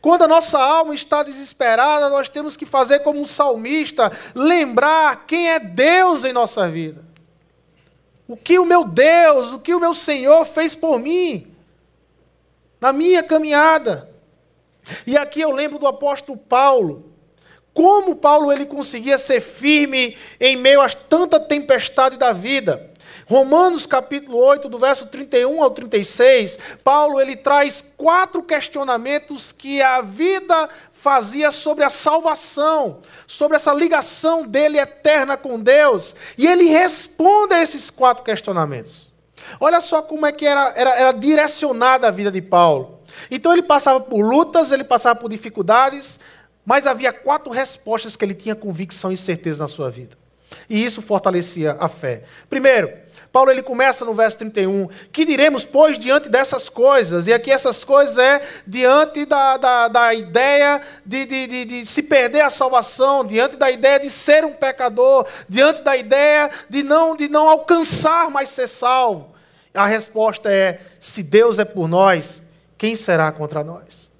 Speaker 1: Quando a nossa alma está desesperada, nós temos que fazer como um salmista, lembrar quem é Deus em nossa vida. O que o meu Deus, o que o meu Senhor fez por mim, na minha caminhada. E aqui eu lembro do apóstolo Paulo. Como Paulo ele conseguia ser firme em meio a tanta tempestade da vida. Romanos capítulo 8, do verso 31 ao 36, Paulo ele traz quatro questionamentos que a vida fazia sobre a salvação, sobre essa ligação dele eterna com Deus, e ele responde a esses quatro questionamentos. Olha só como é que era, era, era direcionada a vida de Paulo. Então ele passava por lutas, ele passava por dificuldades, mas havia quatro respostas que ele tinha convicção e certeza na sua vida. E isso fortalecia a fé. Primeiro, Paulo ele começa no verso 31. Que diremos, pois, diante dessas coisas? E aqui essas coisas é diante da, da, da ideia de, de, de, de, se perder a salvação, diante da ideia de ser um pecador, diante da ideia de não, de não alcançar mais ser salvo. A resposta é: se Deus é por nós, quem será contra nós?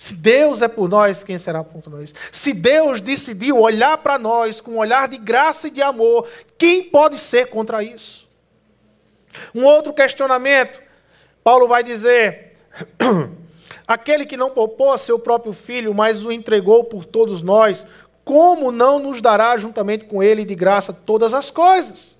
Speaker 1: Se Deus é por nós, quem será por nós? Se Deus decidiu olhar para nós com um olhar de graça e de amor, quem pode ser contra isso? Um outro questionamento, Paulo vai dizer: aquele que não poupou a seu próprio filho, mas o entregou por todos nós, como não nos dará juntamente com ele de graça todas as coisas?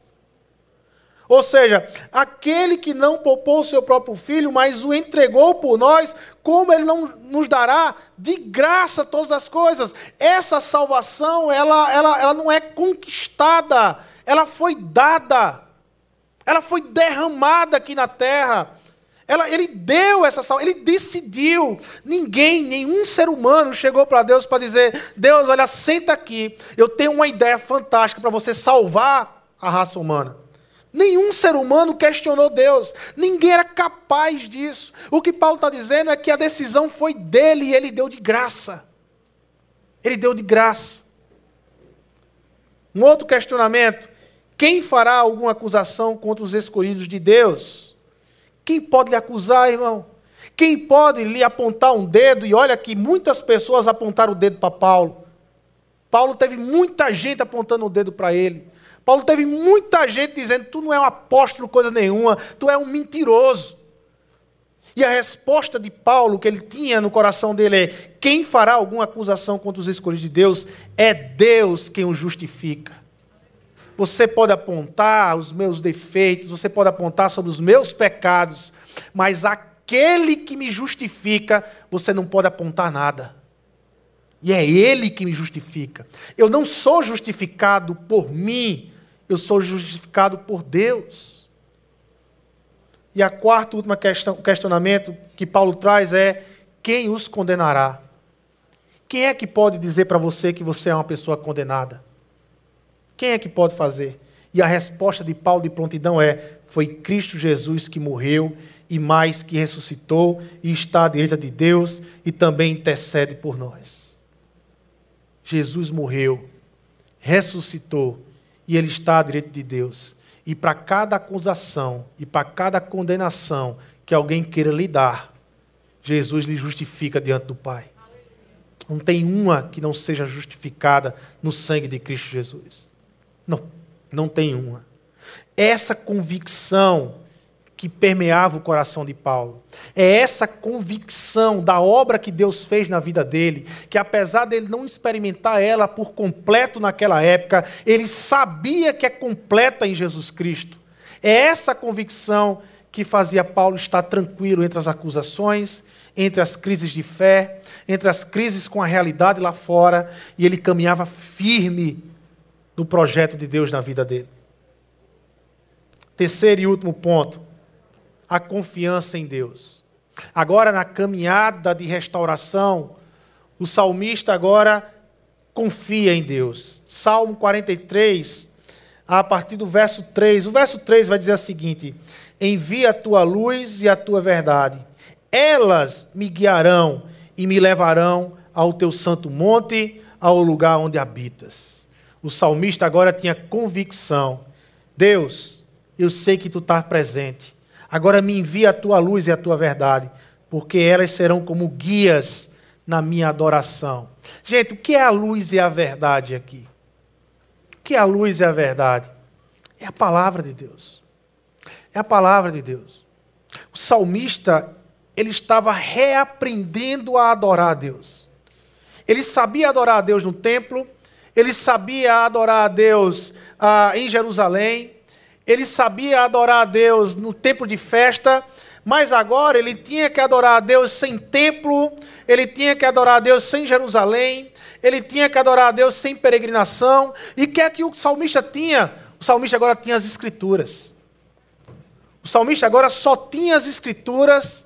Speaker 1: Ou seja, aquele que não poupou o seu próprio filho, mas o entregou por nós, como ele não nos dará de graça todas as coisas? Essa salvação, ela, ela, ela não é conquistada, ela foi dada, ela foi derramada aqui na terra. Ela, ele deu essa salvação, ele decidiu. Ninguém, nenhum ser humano chegou para Deus para dizer: Deus, olha, senta aqui, eu tenho uma ideia fantástica para você salvar a raça humana. Nenhum ser humano questionou Deus, ninguém era capaz disso. O que Paulo está dizendo é que a decisão foi dele e ele deu de graça. Ele deu de graça. Um outro questionamento: quem fará alguma acusação contra os escolhidos de Deus? Quem pode lhe acusar, irmão? Quem pode lhe apontar um dedo? E olha que muitas pessoas apontaram o dedo para Paulo. Paulo teve muita gente apontando o dedo para ele. Paulo teve muita gente dizendo: Tu não é um apóstolo, coisa nenhuma, tu é um mentiroso. E a resposta de Paulo, que ele tinha no coração dele, é: Quem fará alguma acusação contra os escolhidos de Deus? É Deus quem o justifica. Você pode apontar os meus defeitos, você pode apontar sobre os meus pecados, mas aquele que me justifica, você não pode apontar nada. E é Ele que me justifica. Eu não sou justificado por mim, eu sou justificado por Deus. E a quarta última questão, questionamento que Paulo traz é: quem os condenará? Quem é que pode dizer para você que você é uma pessoa condenada? Quem é que pode fazer? E a resposta de Paulo de prontidão é: foi Cristo Jesus que morreu e mais que ressuscitou e está à direita de Deus e também intercede por nós. Jesus morreu, ressuscitou e ele está à direita de Deus. E para cada acusação e para cada condenação que alguém queira lhe dar, Jesus lhe justifica diante do Pai. Não tem uma que não seja justificada no sangue de Cristo Jesus. Não, não tem uma. Essa convicção que permeava o coração de Paulo. É essa convicção da obra que Deus fez na vida dele, que apesar dele não experimentar ela por completo naquela época, ele sabia que é completa em Jesus Cristo. É essa convicção que fazia Paulo estar tranquilo entre as acusações, entre as crises de fé, entre as crises com a realidade lá fora, e ele caminhava firme no projeto de Deus na vida dele. Terceiro e último ponto a confiança em Deus. Agora, na caminhada de restauração, o salmista agora confia em Deus. Salmo 43, a partir do verso 3. O verso 3 vai dizer o seguinte: Envia a tua luz e a tua verdade, elas me guiarão e me levarão ao teu santo monte, ao lugar onde habitas. O salmista agora tinha convicção: Deus, eu sei que tu estás presente. Agora me envia a tua luz e a tua verdade, porque elas serão como guias na minha adoração. Gente, o que é a luz e a verdade aqui? O que é a luz e a verdade? É a palavra de Deus. É a palavra de Deus. O salmista, ele estava reaprendendo a adorar a Deus. Ele sabia adorar a Deus no templo, ele sabia adorar a Deus ah, em Jerusalém, ele sabia adorar a Deus no tempo de festa, mas agora ele tinha que adorar a Deus sem templo, ele tinha que adorar a Deus sem Jerusalém, ele tinha que adorar a Deus sem peregrinação. E o que é que o salmista tinha? O salmista agora tinha as escrituras. O salmista agora só tinha as escrituras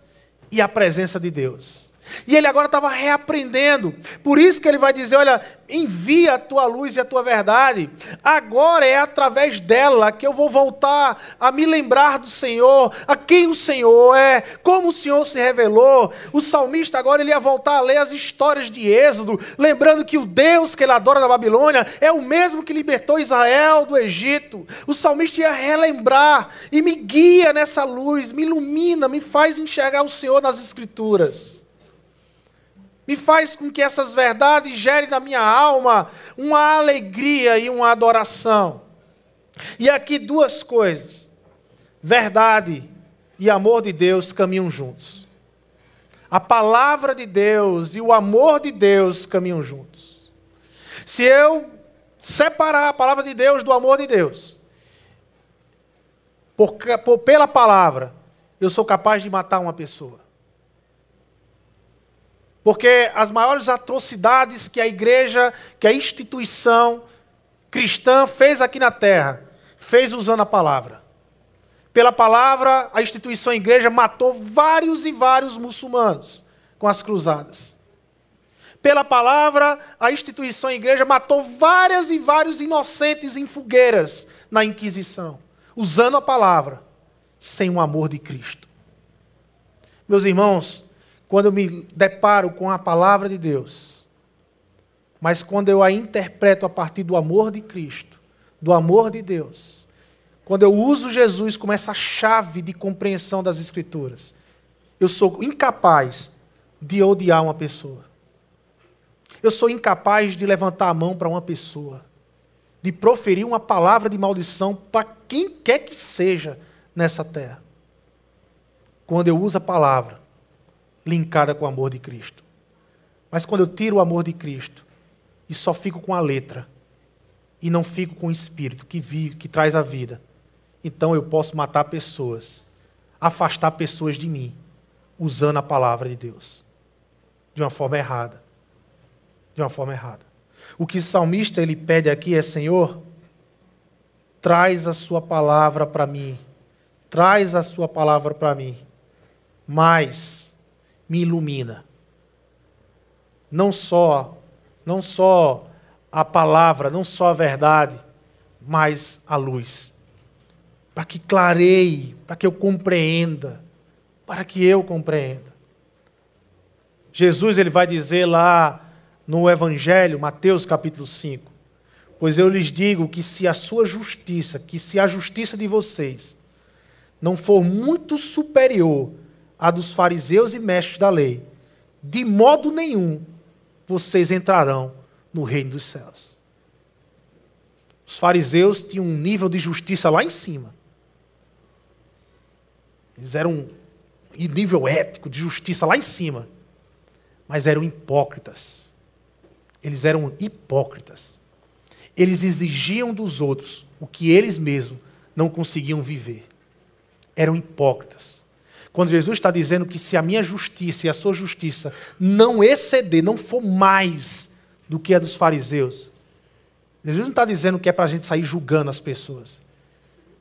Speaker 1: e a presença de Deus. E ele agora estava reaprendendo. Por isso que ele vai dizer: Olha, envia a tua luz e a tua verdade. Agora é através dela que eu vou voltar a me lembrar do Senhor, a quem o Senhor é, como o Senhor se revelou. O salmista agora ele ia voltar a ler as histórias de Êxodo, lembrando que o Deus que ele adora na Babilônia é o mesmo que libertou Israel do Egito. O salmista ia relembrar e me guia nessa luz, me ilumina, me faz enxergar o Senhor nas Escrituras. Me faz com que essas verdades gerem na minha alma uma alegria e uma adoração. E aqui duas coisas: verdade e amor de Deus caminham juntos. A palavra de Deus e o amor de Deus caminham juntos. Se eu separar a palavra de Deus do amor de Deus, por, por, pela palavra, eu sou capaz de matar uma pessoa. Porque as maiores atrocidades que a igreja, que a instituição cristã fez aqui na terra, fez usando a palavra. Pela palavra, a instituição a igreja matou vários e vários muçulmanos com as cruzadas. Pela palavra, a instituição a igreja matou várias e vários inocentes em fogueiras na Inquisição, usando a palavra, sem o amor de Cristo. Meus irmãos, quando eu me deparo com a palavra de Deus, mas quando eu a interpreto a partir do amor de Cristo, do amor de Deus, quando eu uso Jesus como essa chave de compreensão das Escrituras, eu sou incapaz de odiar uma pessoa. Eu sou incapaz de levantar a mão para uma pessoa, de proferir uma palavra de maldição para quem quer que seja nessa terra. Quando eu uso a palavra linkada com o amor de Cristo. Mas quando eu tiro o amor de Cristo e só fico com a letra, e não fico com o espírito que vive, que traz a vida, então eu posso matar pessoas, afastar pessoas de mim, usando a palavra de Deus. De uma forma errada. De uma forma errada. O que o salmista ele pede aqui é: Senhor, traz a sua palavra para mim. Traz a sua palavra para mim. Mas me ilumina. Não só, não só a palavra, não só a verdade, mas a luz para que clareie, para que eu compreenda, para que eu compreenda. Jesus ele vai dizer lá no Evangelho, Mateus capítulo 5, pois eu lhes digo que se a sua justiça, que se a justiça de vocês não for muito superior à dos fariseus e mestres da lei, de modo nenhum vocês entrarão no reino dos céus. Os fariseus tinham um nível de justiça lá em cima. Eles eram em nível ético, de justiça lá em cima. Mas eram hipócritas. Eles eram hipócritas. Eles exigiam dos outros o que eles mesmos não conseguiam viver. Eram hipócritas. Quando Jesus está dizendo que se a minha justiça e a sua justiça não exceder, não for mais do que a dos fariseus, Jesus não está dizendo que é para a gente sair julgando as pessoas.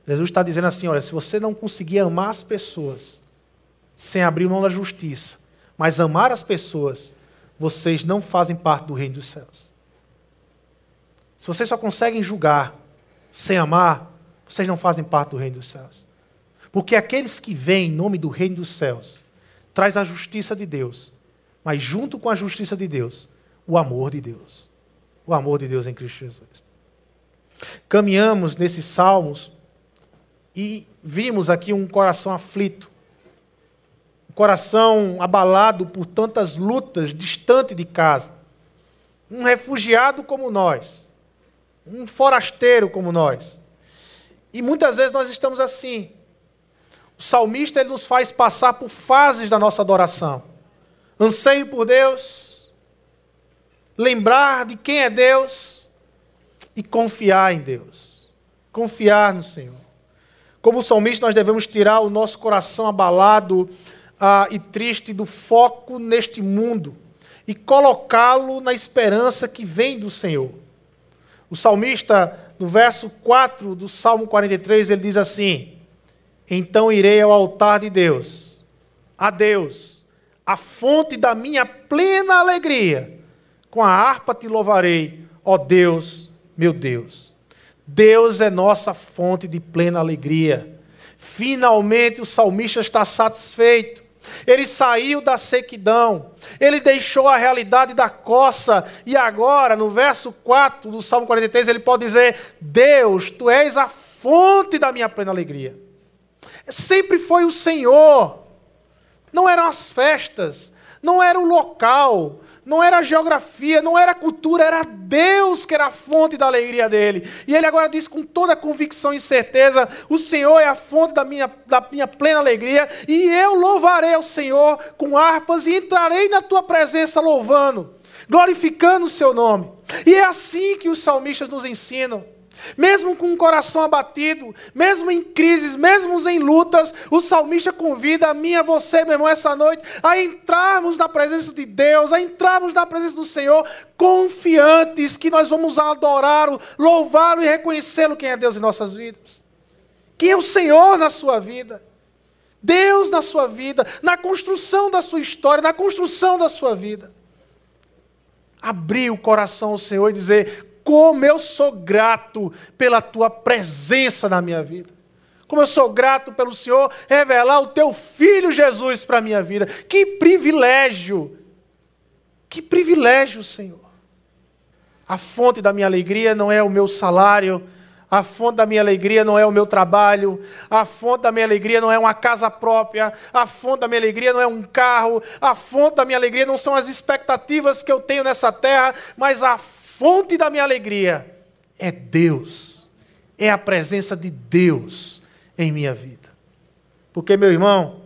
Speaker 1: Jesus está dizendo assim: olha, se você não conseguir amar as pessoas sem abrir mão da justiça, mas amar as pessoas, vocês não fazem parte do reino dos céus. Se vocês só conseguem julgar sem amar, vocês não fazem parte do reino dos céus. Porque aqueles que vêm em nome do reino dos céus traz a justiça de Deus, mas junto com a justiça de Deus, o amor de Deus. O amor de Deus em Cristo Jesus. Caminhamos nesses salmos e vimos aqui um coração aflito, um coração abalado por tantas lutas, distante de casa. Um refugiado como nós, um forasteiro como nós. E muitas vezes nós estamos assim. O salmista ele nos faz passar por fases da nossa adoração. Anseio por Deus, lembrar de quem é Deus e confiar em Deus. Confiar no Senhor. Como salmista, nós devemos tirar o nosso coração abalado ah, e triste do foco neste mundo e colocá-lo na esperança que vem do Senhor. O salmista, no verso 4 do Salmo 43, ele diz assim: Então irei ao altar de Deus, a Deus, a fonte da minha plena alegria, com a harpa te louvarei, ó Deus, meu Deus. Deus é nossa fonte de plena alegria. Finalmente o salmista está satisfeito. Ele saiu da sequidão, ele deixou a realidade da coça, e agora, no verso 4 do Salmo 43, ele pode dizer: Deus, tu és a fonte da minha plena alegria. Sempre foi o Senhor, não eram as festas, não era o local, não era a geografia, não era a cultura, era Deus que era a fonte da alegria dele. E ele agora diz com toda convicção e certeza: O Senhor é a fonte da minha, da minha plena alegria, e eu louvarei ao Senhor com harpas e entrarei na tua presença louvando, glorificando o seu nome. E é assim que os salmistas nos ensinam. Mesmo com o coração abatido, mesmo em crises, mesmo em lutas, o salmista convida a mim e a você, meu irmão, essa noite, a entrarmos na presença de Deus, a entrarmos na presença do Senhor, confiantes que nós vamos adorá-lo, louvá-lo e reconhecê-lo quem é Deus em nossas vidas. Quem é o Senhor na sua vida. Deus na sua vida, na construção da sua história, na construção da sua vida. Abrir o coração ao Senhor e dizer: como eu sou grato pela tua presença na minha vida. Como eu sou grato pelo Senhor revelar o teu filho Jesus para a minha vida. Que privilégio! Que privilégio, Senhor. A fonte da minha alegria não é o meu salário, a fonte da minha alegria não é o meu trabalho, a fonte da minha alegria não é uma casa própria, a fonte da minha alegria não é um carro, a fonte da minha alegria não são as expectativas que eu tenho nessa terra, mas a da minha alegria é Deus, é a presença de Deus em minha vida. Porque, meu irmão,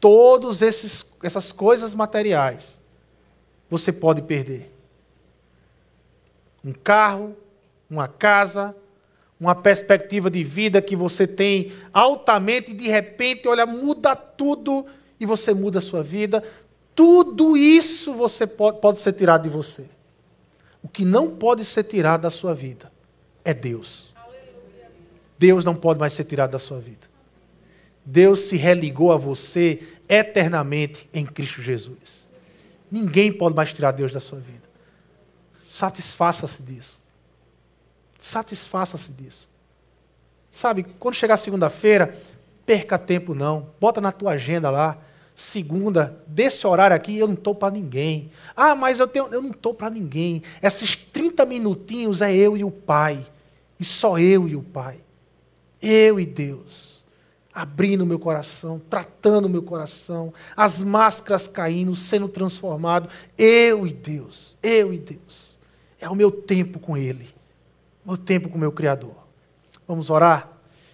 Speaker 1: todas essas coisas materiais você pode perder. Um carro, uma casa, uma perspectiva de vida que você tem altamente e de repente, olha, muda tudo e você muda a sua vida. Tudo isso você pode, pode ser tirado de você. O que não pode ser tirado da sua vida é Deus. Deus não pode mais ser tirado da sua vida. Deus se religou a você eternamente em Cristo Jesus. Ninguém pode mais tirar Deus da sua vida. Satisfaça-se disso. Satisfaça-se disso. Sabe, quando chegar segunda-feira, perca tempo não. Bota na tua agenda lá segunda, desse horário aqui, eu não estou para ninguém. Ah, mas eu, tenho, eu não estou para ninguém. Esses 30 minutinhos é eu e o Pai. E só eu e o Pai. Eu e Deus. Abrindo meu coração, tratando meu coração, as máscaras caindo, sendo transformado. Eu e Deus. Eu e Deus. É o meu tempo com Ele. Meu tempo com o meu Criador. Vamos orar?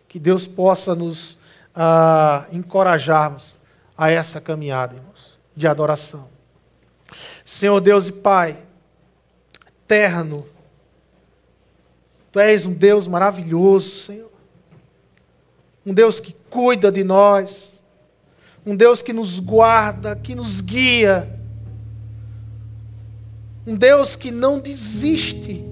Speaker 1: Que Deus possa nos ah, encorajarmos a essa caminhada, irmãos, de adoração. Senhor Deus e Pai, eterno, Tu és um Deus maravilhoso, Senhor. Um Deus que cuida de nós, um Deus que nos guarda, que nos guia, um Deus que não desiste,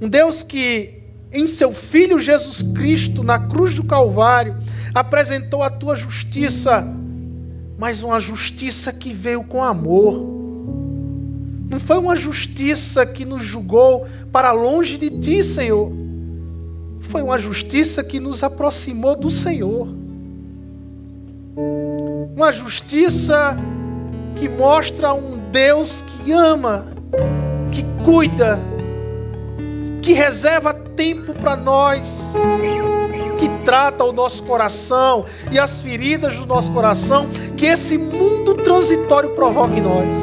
Speaker 1: um Deus que, em seu Filho Jesus Cristo, na cruz do Calvário, apresentou a tua justiça mas uma justiça que veio com amor. Não foi uma justiça que nos julgou para longe de ti, Senhor. Foi uma justiça que nos aproximou do Senhor. Uma justiça que mostra um Deus que ama, que cuida, que reserva tempo para nós trata o nosso coração e as feridas do nosso coração que esse mundo transitório provoca em nós.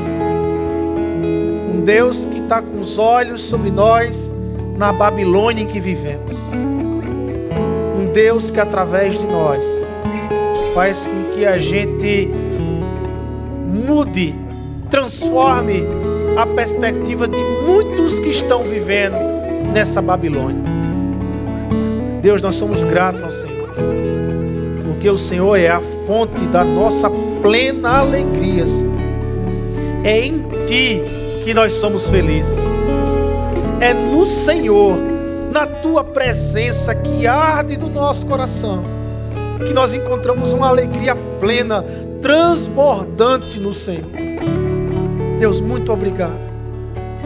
Speaker 1: Um Deus que está com os olhos sobre nós na Babilônia em que vivemos. Um Deus que através de nós faz com que a gente mude, transforme a perspectiva de muitos que estão vivendo nessa Babilônia. Deus, nós somos gratos ao Senhor, porque o Senhor é a fonte da nossa plena alegria. Senhor. É em Ti que nós somos felizes. É no Senhor, na Tua presença que arde no nosso coração, que nós encontramos uma alegria plena, transbordante no Senhor. Deus, muito obrigado.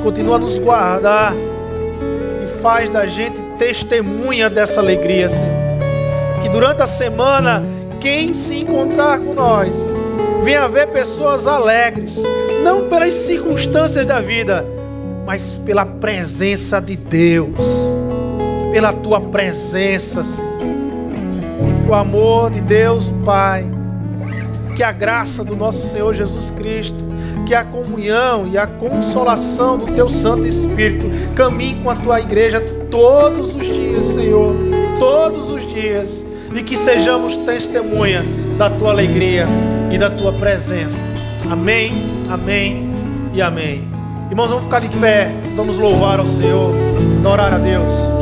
Speaker 1: Continua a nos guardar faz da gente testemunha dessa alegria, Senhor. Que durante a semana, quem se encontrar com nós, venha ver pessoas alegres, não pelas circunstâncias da vida, mas pela presença de Deus, pela tua presença, Senhor. O amor de Deus, Pai, que a graça do nosso Senhor Jesus Cristo que a comunhão e a consolação do teu Santo Espírito caminhe com a tua igreja todos os dias, Senhor, todos os dias, e que sejamos testemunha da tua alegria e da tua presença. Amém, amém e amém. Irmãos, vamos ficar de pé, vamos louvar ao Senhor, adorar a Deus.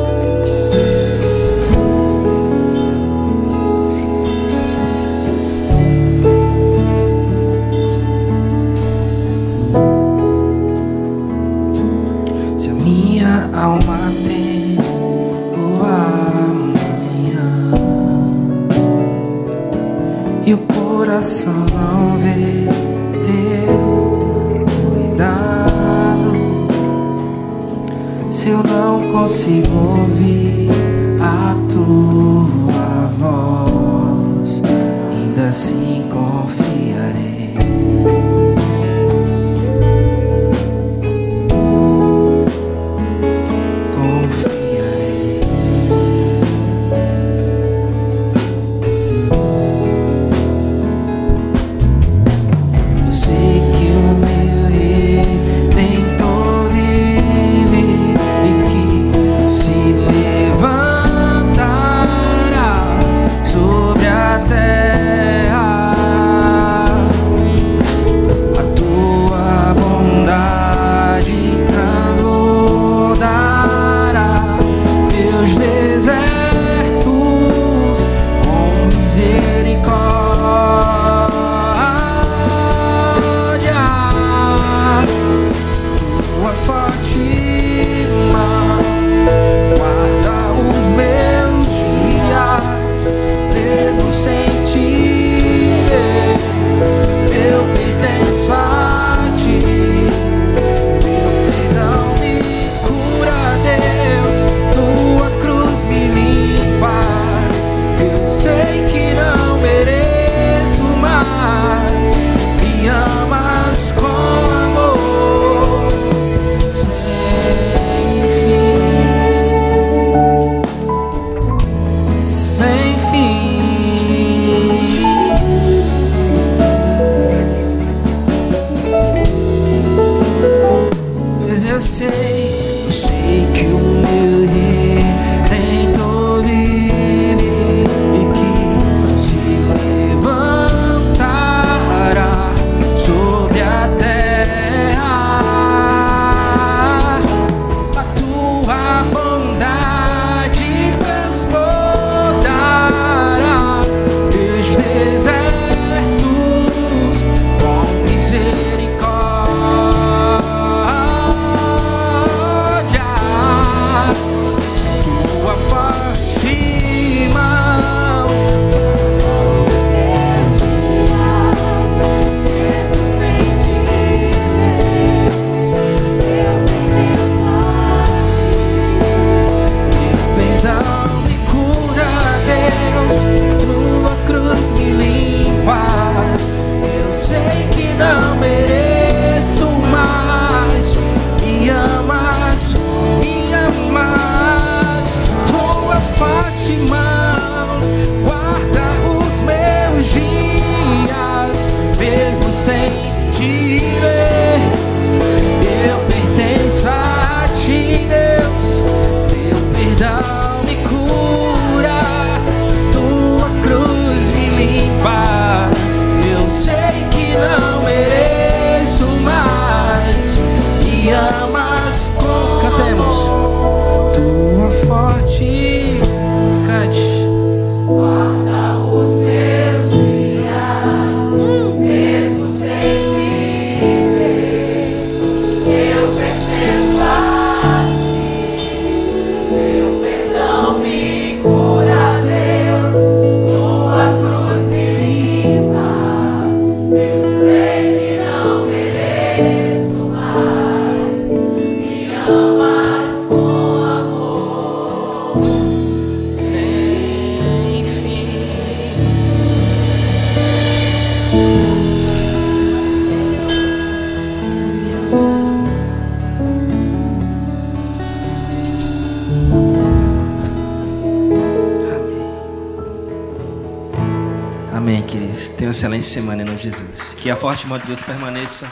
Speaker 2: semana em nome de Jesus. Que a forte mão de Deus permaneça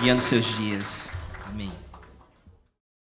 Speaker 2: guiando seus dias.